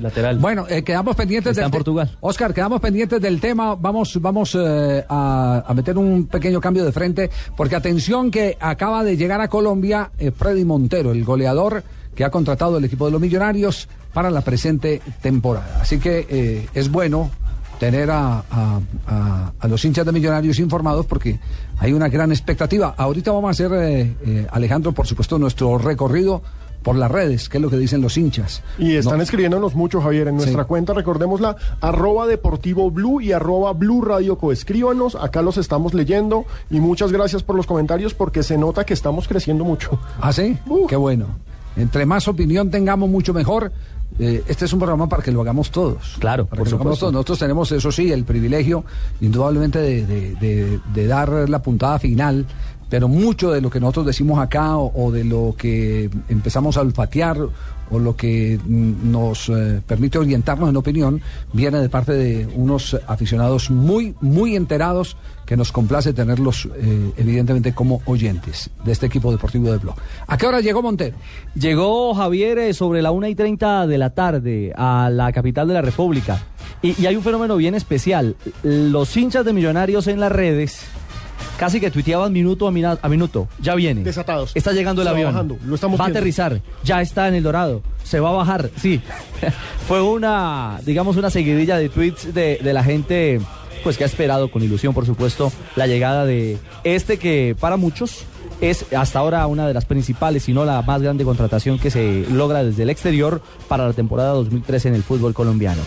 Lateral. Bueno, eh, quedamos pendientes Está del en Portugal. Oscar, quedamos pendientes del tema. Vamos, vamos eh, a, a meter un pequeño cambio de frente, porque atención que acaba de llegar a Colombia eh, Freddy Montero, el goleador que ha contratado el equipo de los Millonarios para la presente temporada. Así que es bueno tener a, a- a- a los hinchas de Millonarios informados porque hay una gran expectativa. Ahorita vamos a hacer, eh, eh, Alejandro, por supuesto, nuestro recorrido por las redes, que es lo que dicen los hinchas. Y están No- escribiéndonos mucho, Javier, en nuestra Sí. cuenta, recordémosla, arroba deportivo blue y arroba blue radio co. Escríbanos, acá los estamos leyendo y muchas gracias por los comentarios porque se nota que estamos creciendo mucho. ¿Ah, sí? Uh. Qué bueno. Entre más opinión tengamos, mucho mejor. Eh, este es un programa para que lo hagamos todos. Claro, para por que lo hagamos supuesto. todos. Nosotros tenemos, eso sí, el privilegio, indudablemente, de, de- de- de dar la puntada final. Pero mucho de lo que nosotros decimos acá o, de lo que empezamos a olfatear o lo que mm, nos eh, permite orientarnos en opinión viene de parte de unos aficionados muy, muy enterados que nos complace tenerlos, eh, evidentemente, como oyentes de este equipo deportivo de Blog. ¿A qué hora llegó Montero? Llegó Javier eh, sobre la una y 30 de la tarde a la capital de la República. Y hay un fenómeno bien especial. Los hinchas de millonarios en las redes casi que tuiteaban minuto a, mina- a minuto. Ya viene. Desatados. Está llegando el Se va avión. bajando, lo estamos va a aterrizar. Ya está en el Dorado. Se va a bajar. Sí. Fue una, digamos, una seguidilla de tweets de, de la gente pues que ha esperado con ilusión, por supuesto, la llegada de este que para muchos es hasta ahora una de las principales, si no la más grande contratación que se logra desde el exterior para la temporada 2013 en el fútbol colombiano.